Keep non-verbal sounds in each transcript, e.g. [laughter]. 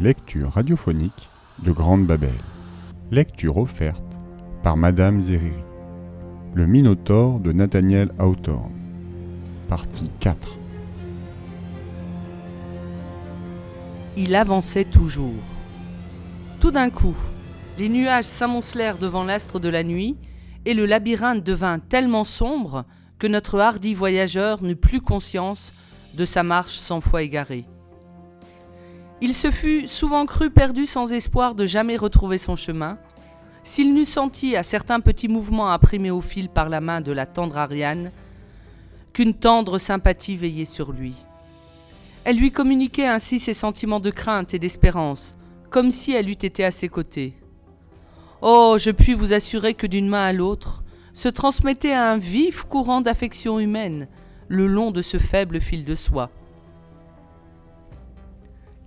lectures radiophoniques de Grande Babel. Lecture offerte par Madame Zeriri. Le Minotaure de Nathaniel Hawthorne. Partie 4. Il avançait toujours. Tout d'un coup, les nuages s'amoncelèrent devant l'astre de la nuit, et le labyrinthe devint tellement sombre que notre hardi voyageur n'eut plus conscience de sa marche cent fois égarée. Il se fût souvent cru perdu sans espoir de jamais retrouver son chemin, s'il n'eût senti à certains petits mouvements imprimés au fil par la main de la tendre Ariane qu'une tendre sympathie veillait sur lui. Elle lui communiquait ainsi ses sentiments de crainte et d'espérance, comme si elle eût été à ses côtés. Oh, je puis vous assurer que d'une main à l'autre se transmettait un vif courant d'affection humaine le long de ce faible fil de soie.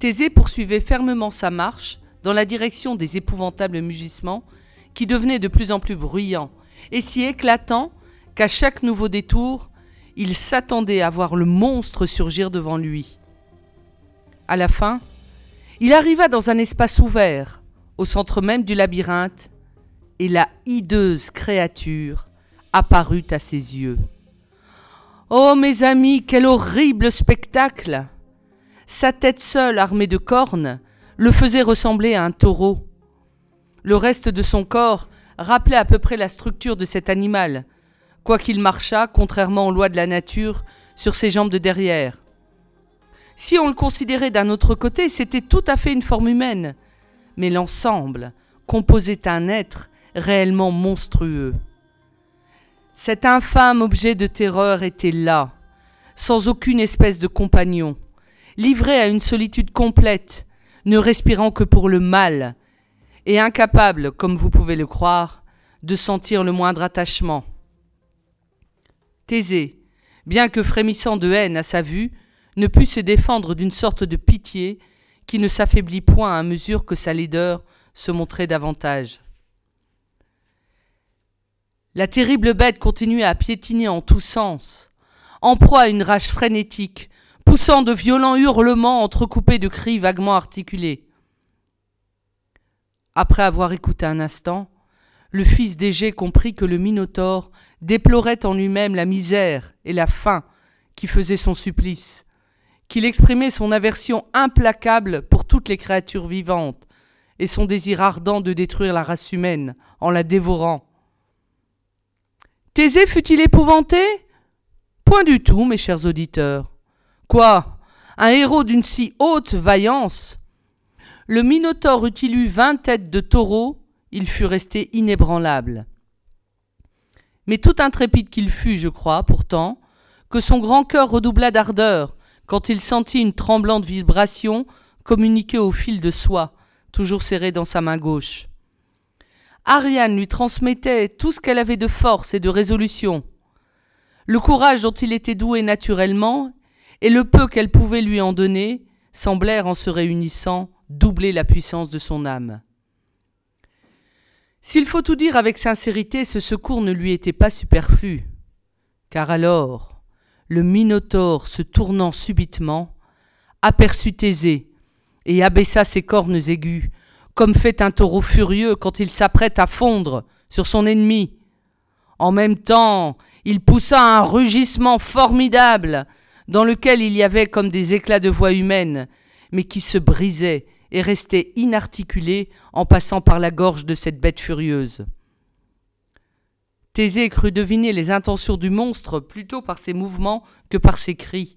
Thésée poursuivait fermement sa marche dans la direction des épouvantables mugissements qui devenaient de plus en plus bruyants et si éclatants qu'à chaque nouveau détour, il s'attendait à voir le monstre surgir devant lui. À la fin, il arriva dans un espace ouvert, au centre même du labyrinthe, et la hideuse créature apparut à ses yeux. Oh mes amis, quel horrible spectacle Sa tête seule, armée de cornes, le faisait ressembler à un taureau. Le reste de son corps rappelait à peu près la structure de cet animal, quoiqu'il marchât, contrairement aux lois de la nature, sur ses jambes de derrière. Si on le considérait d'un autre côté, c'était tout à fait une forme humaine, mais l'ensemble composait un être réellement monstrueux. Cet infâme objet de terreur était là, sans aucune espèce de compagnon, livré à une solitude complète, ne respirant que pour le mal, et incapable, comme vous pouvez le croire, de sentir le moindre attachement. Thésée, bien que frémissant de haine à sa vue, ne put se défendre d'une sorte de pitié qui ne s'affaiblit point à mesure que sa laideur se montrait davantage. La terrible bête continuait à piétiner en tous sens, en proie à une rage frénétique, poussant de violents hurlements entrecoupés de cris vaguement articulés. Après avoir écouté un instant, le fils d'Égée comprit que le Minotaure déplorait en lui-même la misère et la faim qui faisaient son supplice, qu'il exprimait son aversion implacable pour toutes les créatures vivantes et son désir ardent de détruire la race humaine en la dévorant. Thésée fut-il épouvanté? Point du tout, mes chers auditeurs. Quoi? Un héros d'une si haute vaillance? Le Minotaure eût-il eu vingt têtes de taureau, il fût resté inébranlable. Mais tout intrépide qu'il fût, je crois, pourtant, que son grand cœur redoubla d'ardeur quand il sentit une tremblante vibration communiquée au fil de soie, toujours serré dans sa main gauche. Ariane lui transmettait tout ce qu'elle avait de force et de résolution. Le courage dont il était doué naturellement, et le peu qu'elle pouvait lui en donner, semblèrent, en se réunissant, doubler la puissance de son âme. S'il faut tout dire avec sincérité, ce secours ne lui était pas superflu, car alors, le Minotaure se tournant subitement, aperçut Thésée, et abaissa ses cornes aiguës, comme fait un taureau furieux quand il s'apprête à fondre sur son ennemi. En même temps, il poussa un rugissement formidable, dans lequel il y avait comme des éclats de voix humaine, mais qui se brisaient et restaient inarticulés en passant par la gorge de cette bête furieuse. Thésée crut deviner les intentions du monstre plutôt par ses mouvements que par ses cris,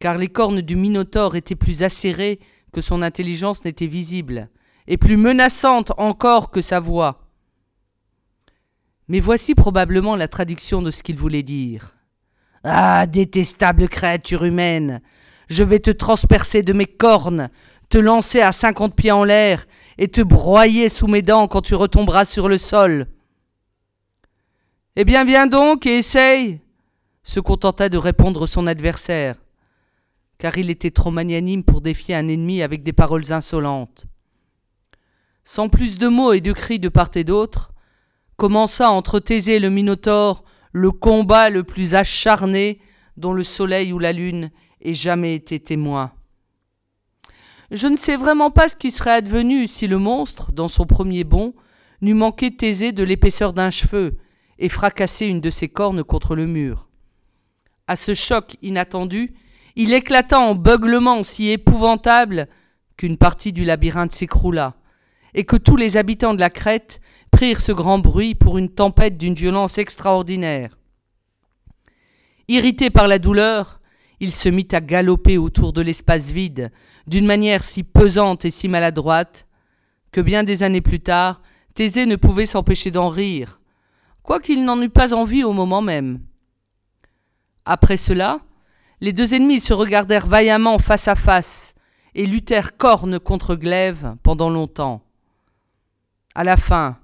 car les cornes du Minotaure étaient plus acérées que son intelligence n'était visible, et plus menaçante encore que sa voix. Mais voici probablement la traduction de ce qu'il voulait dire. Ah, détestable créature humaine, je vais te transpercer de mes cornes, te lancer à cinquante pieds en l'air, et te broyer sous mes dents quand tu retomberas sur le sol. Eh bien, viens donc et essaye, se contenta de répondre son adversaire, car il était trop magnanime pour défier un ennemi avec des paroles insolentes sans plus de mots et de cris de part et d'autre, commença entre Thésée et le Minotaure le combat le plus acharné dont le soleil ou la lune ait jamais été témoin. Je ne sais vraiment pas ce qui serait advenu si le monstre, dans son premier bond, n'eût manqué Thésée de l'épaisseur d'un cheveu et fracassé une de ses cornes contre le mur. À ce choc inattendu, il éclata en beuglements si épouvantables qu'une partie du labyrinthe s'écroula, et que tous les habitants de la crête ce grand bruit pour une tempête d'une violence extraordinaire. Irrité par la douleur, il se mit à galoper autour de l'espace vide, d'une manière si pesante et si maladroite, que bien des années plus tard, Thésée ne pouvait s'empêcher d'en rire, quoiqu'il n'en eût pas envie au moment même. Après cela, les deux ennemis se regardèrent vaillamment face à face et luttèrent corne contre glaive pendant longtemps. À la fin,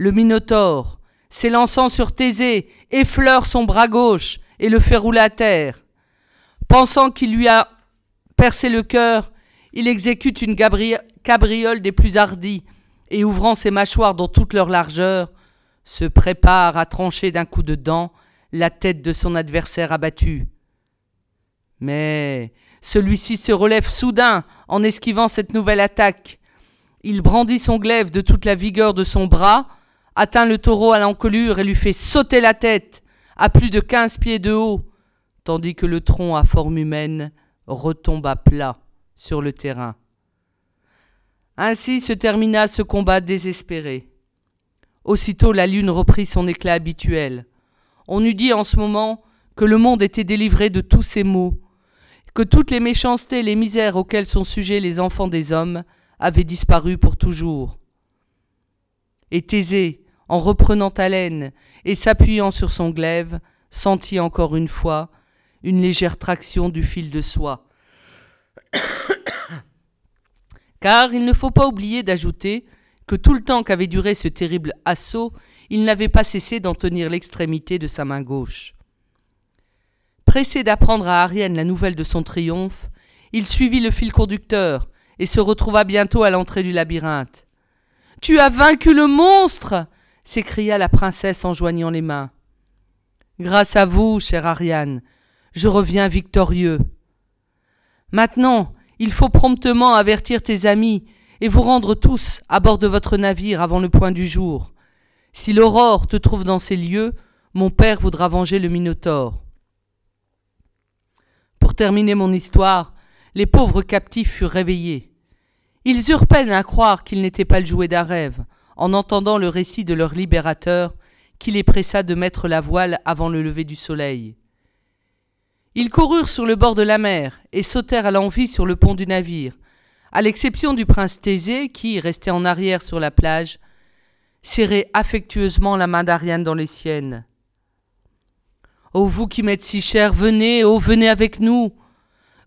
le Minotaure, s'élançant sur Thésée, effleure son bras gauche et le fait rouler à terre. Pensant qu'il lui a percé le cœur, il exécute une cabriole des plus hardies, et ouvrant ses mâchoires dans toute leur largeur, se prépare à trancher d'un coup de dent la tête de son adversaire abattu. Mais celui-ci se relève soudain en esquivant cette nouvelle attaque. Il brandit son glaive de toute la vigueur de son bras, atteint le taureau à l'encolure et lui fait sauter la tête à plus de quinze pieds de haut, tandis que le tronc à forme humaine retombe à plat sur le terrain. Ainsi se termina ce combat désespéré. Aussitôt la lune reprit son éclat habituel. On eût dit en ce moment que le monde était délivré de tous ses maux, que toutes les méchancetés et les misères auxquelles sont sujets les enfants des hommes avaient disparu pour toujours. Et Thésée, en reprenant haleine et s'appuyant sur son glaive, sentit encore une fois une légère traction du fil de soie. [coughs] Car il ne faut pas oublier d'ajouter que tout le temps qu'avait duré ce terrible assaut, il n'avait pas cessé d'en tenir l'extrémité de sa main gauche. Pressé d'apprendre à Ariane la nouvelle de son triomphe, il suivit le fil conducteur et se retrouva bientôt à l'entrée du labyrinthe. Tu as vaincu le monstre s'écria la princesse en joignant les mains. Grâce à vous, chère Ariane, je reviens victorieux. Maintenant, il faut promptement avertir tes amis et vous rendre tous à bord de votre navire avant le point du jour. Si l'aurore te trouve dans ces lieux, mon père voudra venger le Minotaure. Pour terminer mon histoire, les pauvres captifs furent réveillés. Ils eurent peine à croire qu'ils n'étaient pas le jouet d'un rêve, en entendant le récit de leur libérateur, qui les pressa de mettre la voile avant le lever du soleil. Ils coururent sur le bord de la mer et sautèrent à l'envie sur le pont du navire, à l'exception du prince Thésée qui, resté en arrière sur la plage, serrait affectueusement la main d'Ariane dans les siennes. Ô vous qui m'êtes si cher, venez, ô venez avec nous.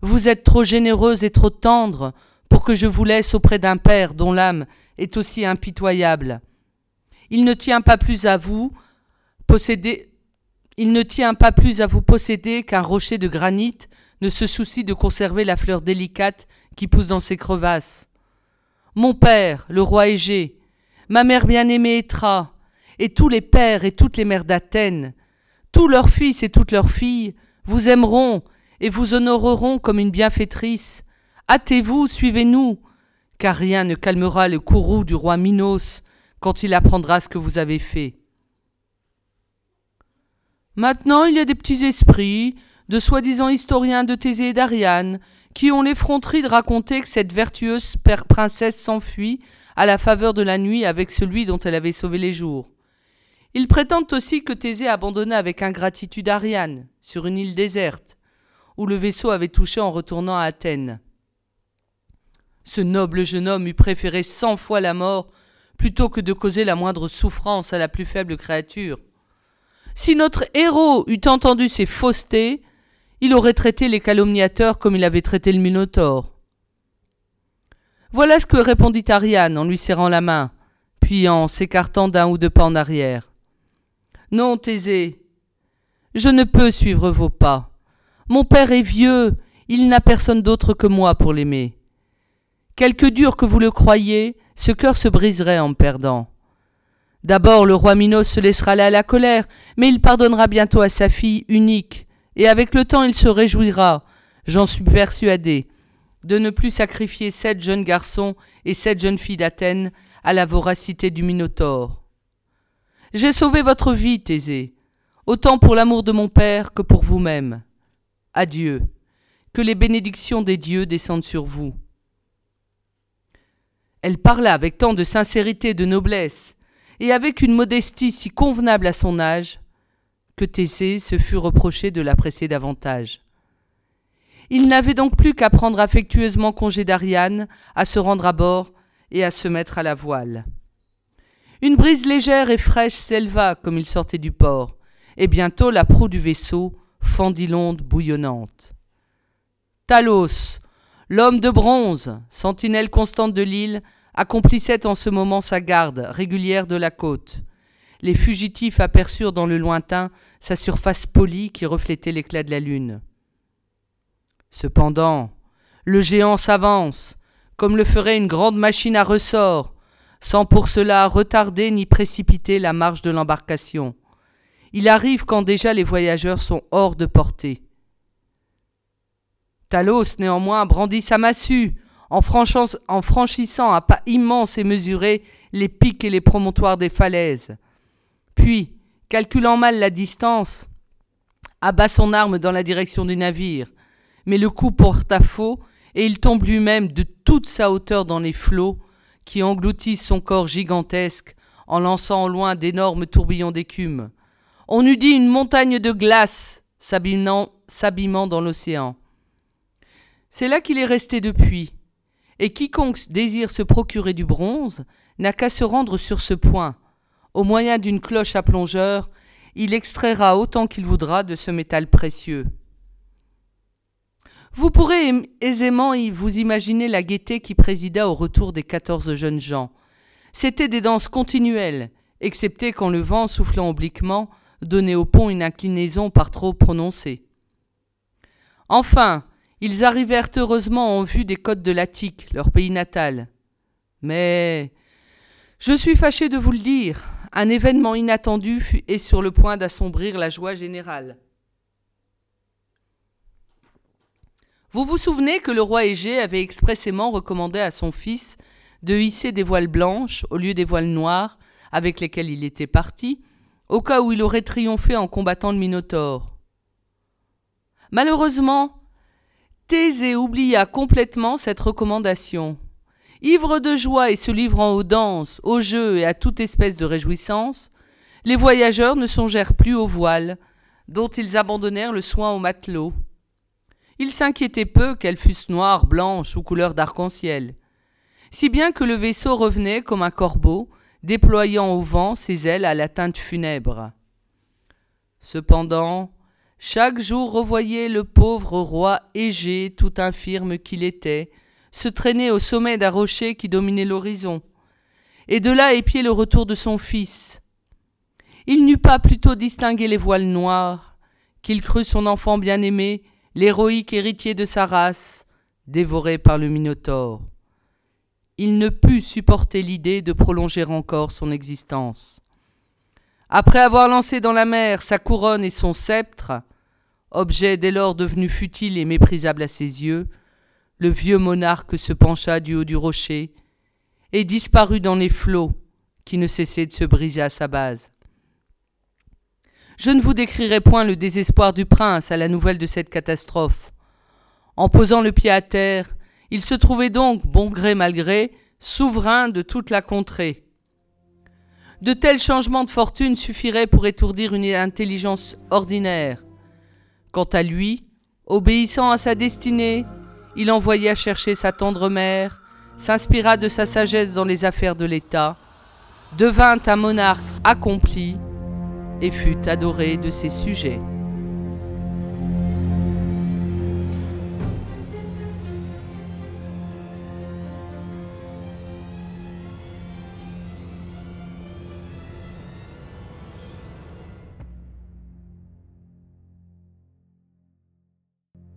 Vous êtes trop généreuse et trop tendre pour que je vous laisse auprès d'un père dont l'âme est aussi impitoyable. Il ne tient pas plus à vous posséder il ne tient pas plus à vous posséder qu'un rocher de granit ne se soucie de conserver la fleur délicate qui pousse dans ses crevasses. Mon père, le roi Égée, ma mère bien-aimée Étra, et tous les pères et toutes les mères d'Athènes, tous leurs fils et toutes leurs filles, vous aimeront et vous honoreront comme une bienfaitrice. Hâtez-vous, suivez-nous, car rien ne calmera le courroux du roi Minos quand il apprendra ce que vous avez fait. Maintenant, il y a des petits esprits, de soi-disant historiens de Thésée et d'Ariane, qui ont l'effronterie de raconter que cette vertueuse princesse s'enfuit à la faveur de la nuit avec celui dont elle avait sauvé les jours. Ils prétendent aussi que Thésée abandonna avec ingratitude Ariane, sur une île déserte, où le vaisseau avait touché en retournant à Athènes. Ce noble jeune homme eût préféré cent fois la mort plutôt que de causer la moindre souffrance à la plus faible créature. Si notre héros eût entendu ces faussetés, il aurait traité les calomniateurs comme il avait traité le Minotaure. Voilà ce que répondit Ariane en lui serrant la main, puis en s'écartant d'un ou deux pas en arrière. Non, Thésée, je ne peux suivre vos pas. Mon père est vieux, il n'a personne d'autre que moi pour l'aimer. Quelque dur que vous le croyiez, ce cœur se briserait en me perdant. D'abord le roi Minos se laissera aller à la colère, mais il pardonnera bientôt à sa fille unique, et avec le temps il se réjouira, j'en suis persuadé, de ne plus sacrifier sept jeunes garçons et sept jeunes filles d'Athènes à la voracité du Minotaure. J'ai sauvé votre vie, Thésée, autant pour l'amour de mon père que pour vous-même. Adieu, que les bénédictions des dieux descendent sur vous. Elle parla avec tant de sincérité et de noblesse, et avec une modestie si convenable à son âge, que Thésée se fut reproché de la presser davantage. Il n'avait donc plus qu'à prendre affectueusement congé d'Ariane, à se rendre à bord et à se mettre à la voile. Une brise légère et fraîche s'éleva comme il sortait du port, et bientôt la proue du vaisseau fendit l'onde bouillonnante. Talos, l'homme de bronze, sentinelle constante de l'île, accomplissait en ce moment sa garde régulière de la côte. Les fugitifs aperçurent dans le lointain sa surface polie qui reflétait l'éclat de la lune. Cependant, le géant s'avance, comme le ferait une grande machine à ressort, sans pour cela retarder ni précipiter la marche de l'embarcation. Il arrive quand déjà les voyageurs sont hors de portée. Talos, néanmoins, brandit sa massue, en, franchissant à pas immenses et mesurés les pics et les promontoires des falaises. Puis, calculant mal la distance, abat son arme dans la direction du navire, mais le coup porta faux, et il tombe lui-même de toute sa hauteur dans les flots qui engloutissent son corps gigantesque en lançant au loin d'énormes tourbillons d'écume. On eût dit une montagne de glace s'abîmant dans l'océan. C'est là qu'il est resté depuis, et quiconque désire se procurer du bronze n'a qu'à se rendre sur ce point. Au moyen d'une cloche à plongeur, il extraira autant qu'il voudra de ce métal précieux. Vous pourrez aisément vous imaginer la gaieté qui présida au retour des quatorze jeunes gens. C'étaient des danses continuelles, excepté quand le vent soufflant obliquement donnait au pont une inclinaison par trop prononcée. Enfin, ils arrivèrent heureusement en vue des côtes de l'Attique, leur pays natal. Mais je suis fâché de vous le dire, un événement inattendu fut, est sur le point d'assombrir la joie générale. Vous vous souvenez que le roi Égée avait expressément recommandé à son fils de hisser des voiles blanches au lieu des voiles noires avec lesquelles il était parti, au cas où il aurait triomphé en combattant le Minotaure. Malheureusement, Thésée oublia complètement cette recommandation. Ivre de joie et se livrant aux danses, aux jeux et à toute espèce de réjouissance, les voyageurs ne songèrent plus aux voiles, dont ils abandonnèrent le soin aux matelots. Ils s'inquiétaient peu qu'elles fussent noires, blanches ou couleur d'arc-en-ciel, si bien que le vaisseau revenait comme un corbeau, déployant au vent ses ailes à la teinte funèbre. Cependant, chaque jour revoyait le pauvre roi Égée, tout infirme qu'il était, se traîner au sommet d'un rocher qui dominait l'horizon, et de là épier le retour de son fils. Il n'eût pas plutôt distingué les voiles noires, qu'il crut son enfant bien-aimé l'héroïque héritier de sa race, dévoré par le Minotaure. Il ne put supporter l'idée de prolonger encore son existence. Après avoir lancé dans la mer sa couronne et son sceptre, objet dès lors devenu futile et méprisable à ses yeux, le vieux monarque se pencha du haut du rocher et disparut dans les flots qui ne cessaient de se briser à sa base. Je ne vous décrirai point le désespoir du prince à la nouvelle de cette catastrophe. En posant le pied à terre, il se trouvait donc, bon gré mal gré, souverain de toute la contrée. De tels changements de fortune suffiraient pour étourdir une intelligence ordinaire. Quant à lui, obéissant à sa destinée, il envoya chercher sa tendre mère, s'inspira de sa sagesse dans les affaires de l'État, devint un monarque accompli, et fut adoré de ses sujets.